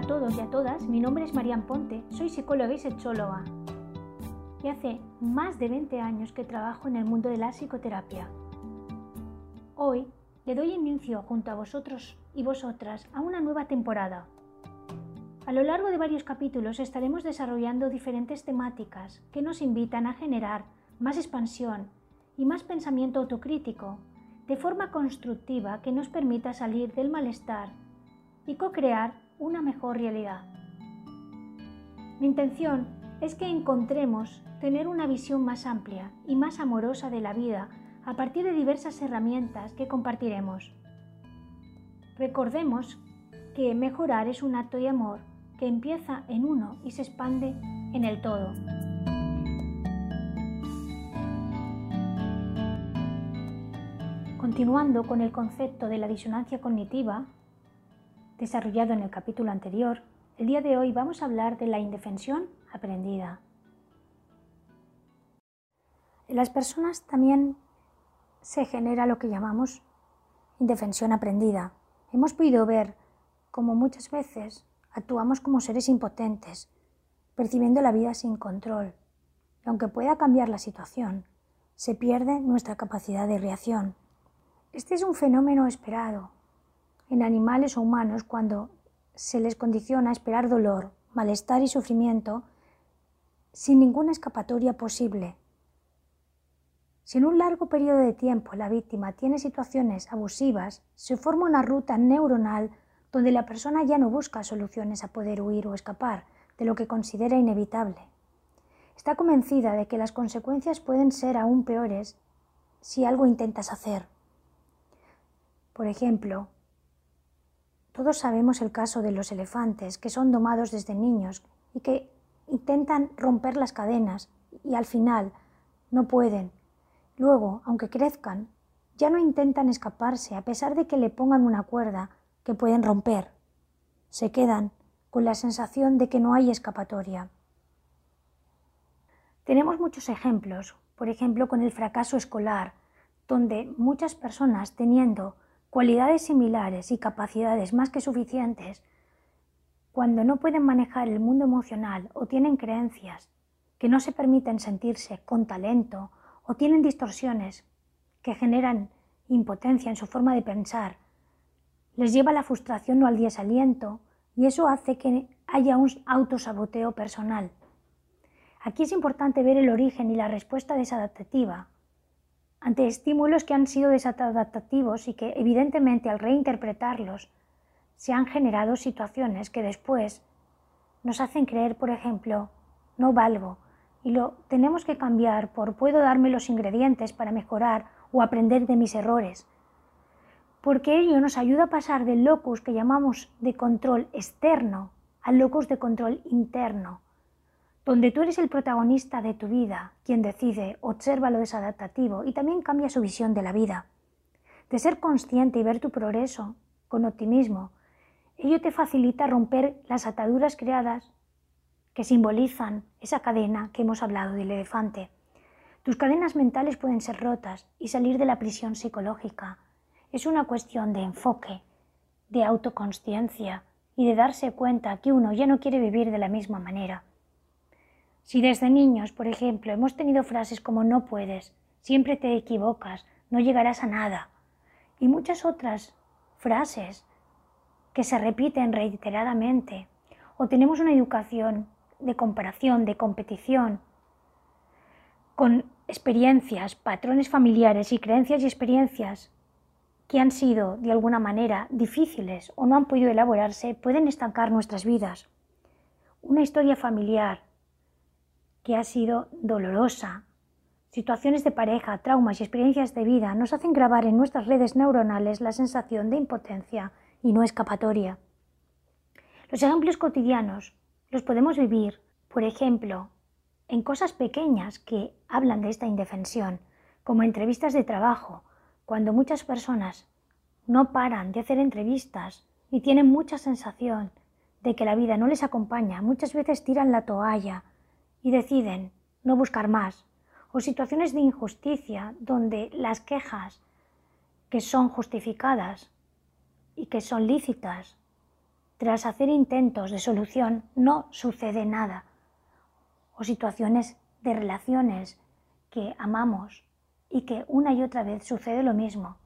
a todos y a todas, mi nombre es Marian Ponte, soy psicóloga y sexóloga y hace más de 20 años que trabajo en el mundo de la psicoterapia. Hoy le doy inicio junto a vosotros y vosotras a una nueva temporada. A lo largo de varios capítulos estaremos desarrollando diferentes temáticas que nos invitan a generar más expansión y más pensamiento autocrítico, de forma constructiva que nos permita salir del malestar y co-crear una mejor realidad. Mi intención es que encontremos tener una visión más amplia y más amorosa de la vida a partir de diversas herramientas que compartiremos. Recordemos que mejorar es un acto de amor que empieza en uno y se expande en el todo. Continuando con el concepto de la disonancia cognitiva, desarrollado en el capítulo anterior, el día de hoy vamos a hablar de la indefensión aprendida. En las personas también se genera lo que llamamos indefensión aprendida. Hemos podido ver cómo muchas veces actuamos como seres impotentes, percibiendo la vida sin control. Y aunque pueda cambiar la situación, se pierde nuestra capacidad de reacción. Este es un fenómeno esperado, en animales o humanos cuando se les condiciona a esperar dolor, malestar y sufrimiento sin ninguna escapatoria posible. Si en un largo periodo de tiempo la víctima tiene situaciones abusivas, se forma una ruta neuronal donde la persona ya no busca soluciones a poder huir o escapar de lo que considera inevitable. Está convencida de que las consecuencias pueden ser aún peores si algo intentas hacer. Por ejemplo, todos sabemos el caso de los elefantes que son domados desde niños y que intentan romper las cadenas y al final no pueden. Luego, aunque crezcan, ya no intentan escaparse a pesar de que le pongan una cuerda que pueden romper. Se quedan con la sensación de que no hay escapatoria. Tenemos muchos ejemplos, por ejemplo con el fracaso escolar, donde muchas personas teniendo cualidades similares y capacidades más que suficientes, cuando no pueden manejar el mundo emocional o tienen creencias que no se permiten sentirse con talento o tienen distorsiones que generan impotencia en su forma de pensar, les lleva a la frustración o al desaliento y eso hace que haya un autosaboteo personal. Aquí es importante ver el origen y la respuesta desadaptativa ante estímulos que han sido desadaptativos y que evidentemente al reinterpretarlos se han generado situaciones que después nos hacen creer, por ejemplo, no valgo y lo tenemos que cambiar por puedo darme los ingredientes para mejorar o aprender de mis errores. Porque ello nos ayuda a pasar del locus que llamamos de control externo al locus de control interno donde tú eres el protagonista de tu vida, quien decide, observa lo desadaptativo y también cambia su visión de la vida. De ser consciente y ver tu progreso con optimismo, ello te facilita romper las ataduras creadas que simbolizan esa cadena que hemos hablado del elefante. Tus cadenas mentales pueden ser rotas y salir de la prisión psicológica. Es una cuestión de enfoque, de autoconsciencia y de darse cuenta que uno ya no quiere vivir de la misma manera. Si desde niños, por ejemplo, hemos tenido frases como no puedes, siempre te equivocas, no llegarás a nada, y muchas otras frases que se repiten reiteradamente, o tenemos una educación de comparación, de competición, con experiencias, patrones familiares y creencias y experiencias que han sido de alguna manera difíciles o no han podido elaborarse, pueden estancar nuestras vidas. Una historia familiar, que ha sido dolorosa. Situaciones de pareja, traumas y experiencias de vida nos hacen grabar en nuestras redes neuronales la sensación de impotencia y no escapatoria. Los ejemplos cotidianos los podemos vivir, por ejemplo, en cosas pequeñas que hablan de esta indefensión, como entrevistas de trabajo, cuando muchas personas no paran de hacer entrevistas y tienen mucha sensación de que la vida no les acompaña, muchas veces tiran la toalla y deciden no buscar más, o situaciones de injusticia donde las quejas que son justificadas y que son lícitas tras hacer intentos de solución no sucede nada. O situaciones de relaciones que amamos y que una y otra vez sucede lo mismo.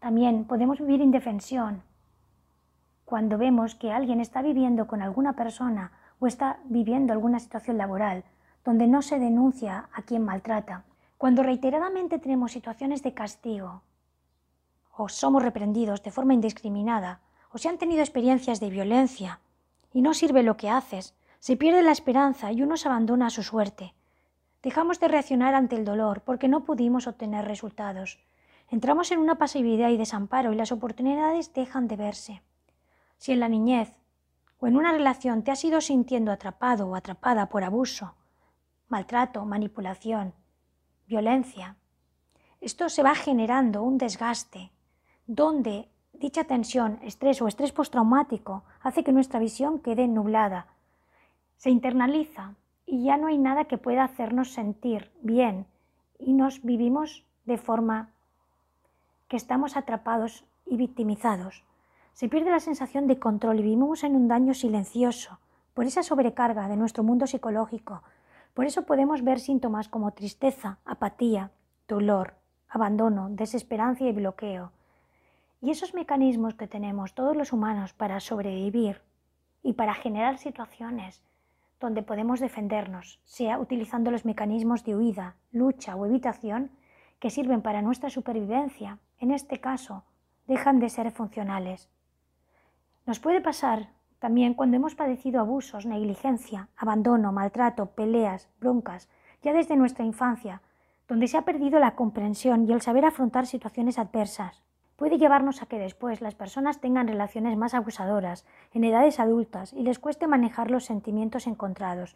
También podemos vivir indefensión cuando vemos que alguien está viviendo con alguna persona o está viviendo alguna situación laboral donde no se denuncia a quien maltrata. Cuando reiteradamente tenemos situaciones de castigo o somos reprendidos de forma indiscriminada o se han tenido experiencias de violencia y no sirve lo que haces, se pierde la esperanza y uno se abandona a su suerte. Dejamos de reaccionar ante el dolor porque no pudimos obtener resultados. Entramos en una pasividad y desamparo y las oportunidades dejan de verse. Si en la niñez o en una relación te has ido sintiendo atrapado o atrapada por abuso, maltrato, manipulación, violencia, esto se va generando un desgaste donde Dicha tensión, estrés o estrés postraumático hace que nuestra visión quede nublada, se internaliza y ya no hay nada que pueda hacernos sentir bien y nos vivimos de forma que estamos atrapados y victimizados. Se pierde la sensación de control y vivimos en un daño silencioso por esa sobrecarga de nuestro mundo psicológico. Por eso podemos ver síntomas como tristeza, apatía, dolor, abandono, desesperanza y bloqueo. Y esos mecanismos que tenemos todos los humanos para sobrevivir y para generar situaciones donde podemos defendernos, sea utilizando los mecanismos de huida, lucha o evitación que sirven para nuestra supervivencia, en este caso, dejan de ser funcionales. Nos puede pasar también cuando hemos padecido abusos, negligencia, abandono, maltrato, peleas, broncas, ya desde nuestra infancia, donde se ha perdido la comprensión y el saber afrontar situaciones adversas puede llevarnos a que después las personas tengan relaciones más abusadoras en edades adultas y les cueste manejar los sentimientos encontrados,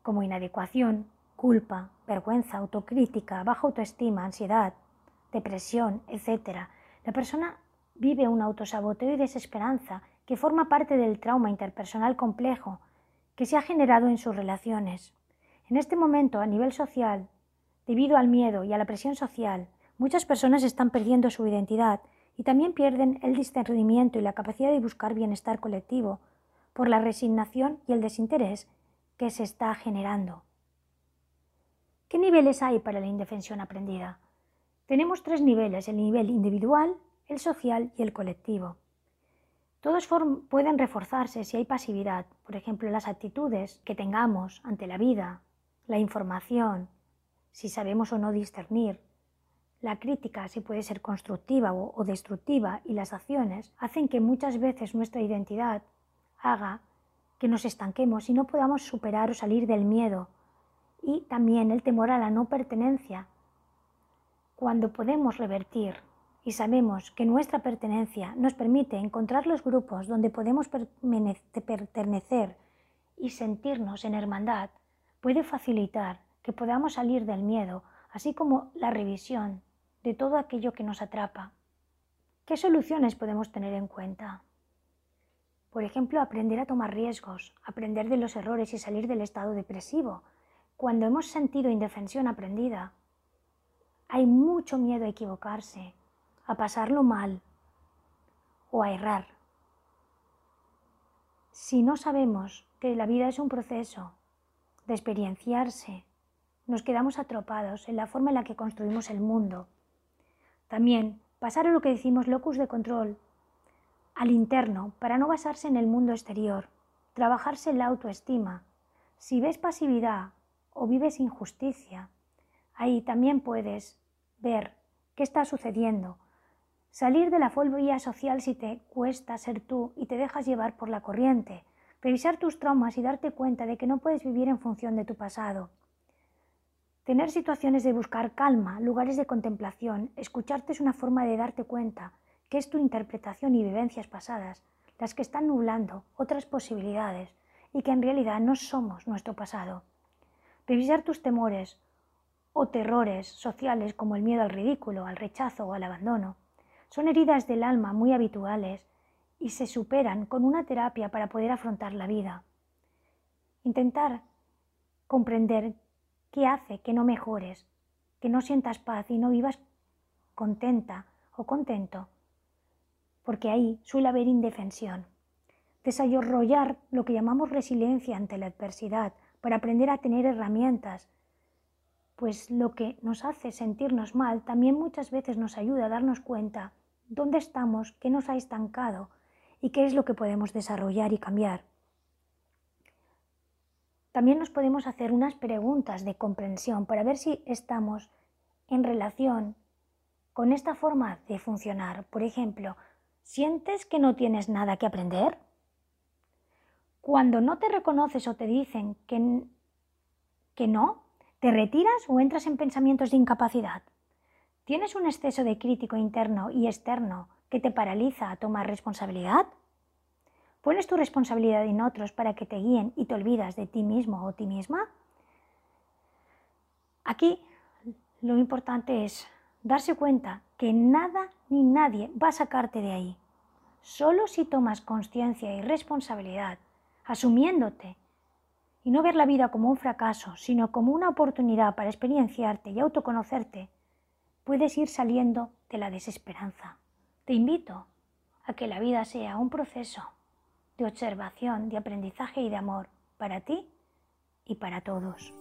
como inadecuación, culpa, vergüenza, autocrítica, baja autoestima, ansiedad, depresión, etc. La persona vive un autosaboteo y desesperanza que forma parte del trauma interpersonal complejo que se ha generado en sus relaciones. En este momento, a nivel social, debido al miedo y a la presión social, muchas personas están perdiendo su identidad y también pierden el discernimiento y la capacidad de buscar bienestar colectivo por la resignación y el desinterés que se está generando. ¿Qué niveles hay para la indefensión aprendida? Tenemos tres niveles, el nivel individual, el social y el colectivo. Todos pueden reforzarse si hay pasividad, por ejemplo, las actitudes que tengamos ante la vida, la información, si sabemos o no discernir, la crítica, si puede ser constructiva o, destructiva, y las acciones hacen que muchas veces nuestra identidad haga que nos estanquemos y no podamos superar o salir del miedo. Y también el temor a la no pertenencia. Cuando podemos revertir y sabemos que nuestra pertenencia nos permite encontrar los grupos donde podemos pertenecer y sentirnos en hermandad, puede facilitar que podamos salir del miedo, así como la revisión de todo aquello que nos atrapa. ¿Qué soluciones podemos tener en cuenta? Por ejemplo, aprender a tomar riesgos, aprender de los errores y salir del estado depresivo. Cuando hemos sentido indefensión aprendida, hay mucho miedo a equivocarse, a pasarlo mal o a errar. Si no sabemos que la vida es un proceso de experienciarse, nos quedamos atropados en la forma en la que construimos el mundo también pasar a lo que decimos locus de control, al interno, para no basarse en el mundo exterior, trabajarse en la autoestima. Si ves pasividad o vives injusticia, ahí también puedes ver qué está sucediendo. Salir de la fobia social si te cuesta ser tú y te dejas llevar por la corriente. Revisar tus traumas y darte cuenta de que no puedes vivir en función de tu pasado. Tener situaciones de buscar calma, lugares de contemplación, escucharte es una forma de darte cuenta que es tu interpretación y vivencias pasadas las que están nublando otras posibilidades y que en realidad no somos nuestro pasado. Revisar tus temores o terrores sociales como el miedo al ridículo, al rechazo o al abandono son heridas del alma muy habituales y se superan con una terapia para poder afrontar la vida. Intentar comprender ¿Qué hace que no mejores, que no sientas paz y no vivas contenta o contento? porque ahí suele haber indefensión. Desarrollar lo que llamamos resiliencia ante la adversidad para aprender a tener herramientas, pues lo que nos hace sentirnos mal también muchas veces nos ayuda a darnos cuenta dónde estamos, qué nos ha estancado y qué es lo que podemos desarrollar y cambiar. También nos podemos hacer unas preguntas de comprensión para ver si estamos en relación con esta forma de funcionar. Por ejemplo, ¿sientes que no tienes nada que aprender? Cuando no te reconoces o te dicen que, que no, ¿te retiras o entras en pensamientos de incapacidad? ¿Tienes un exceso de crítico interno y externo que te paraliza a tomar responsabilidad? ¿Pones tu responsabilidad en otros para que te guíen y te olvidas de ti mismo o ti misma? Aquí lo importante es darse cuenta que nada ni nadie va a sacarte de ahí. Solo si tomas conciencia y responsabilidad, asumiéndote, y no ver la vida como un fracaso, sino como una oportunidad para experienciarte y autoconocerte, puedes ir saliendo de la desesperanza. Te invito a que la vida sea un proceso de observación, de aprendizaje y de amor para ti y para todos.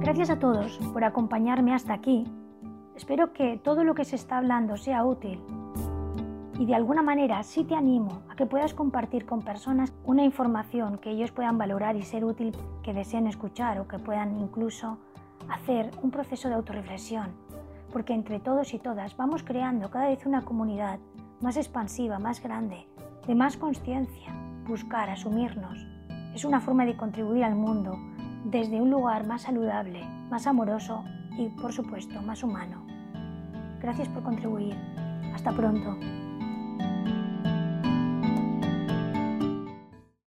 Gracias a todos por acompañarme hasta aquí. Espero que todo lo que se está hablando sea útil y de alguna manera sí te animo a que puedas compartir con personas una información que ellos puedan valorar y ser útil, que deseen escuchar o que puedan incluso hacer un proceso de autorreflexión, porque entre todos y todas vamos creando cada vez una comunidad más expansiva, más grande, de más conciencia, buscar, asumirnos. Es una forma de contribuir al mundo desde un lugar más saludable, más amoroso y, por supuesto, más humano. Gracias por contribuir. Hasta pronto.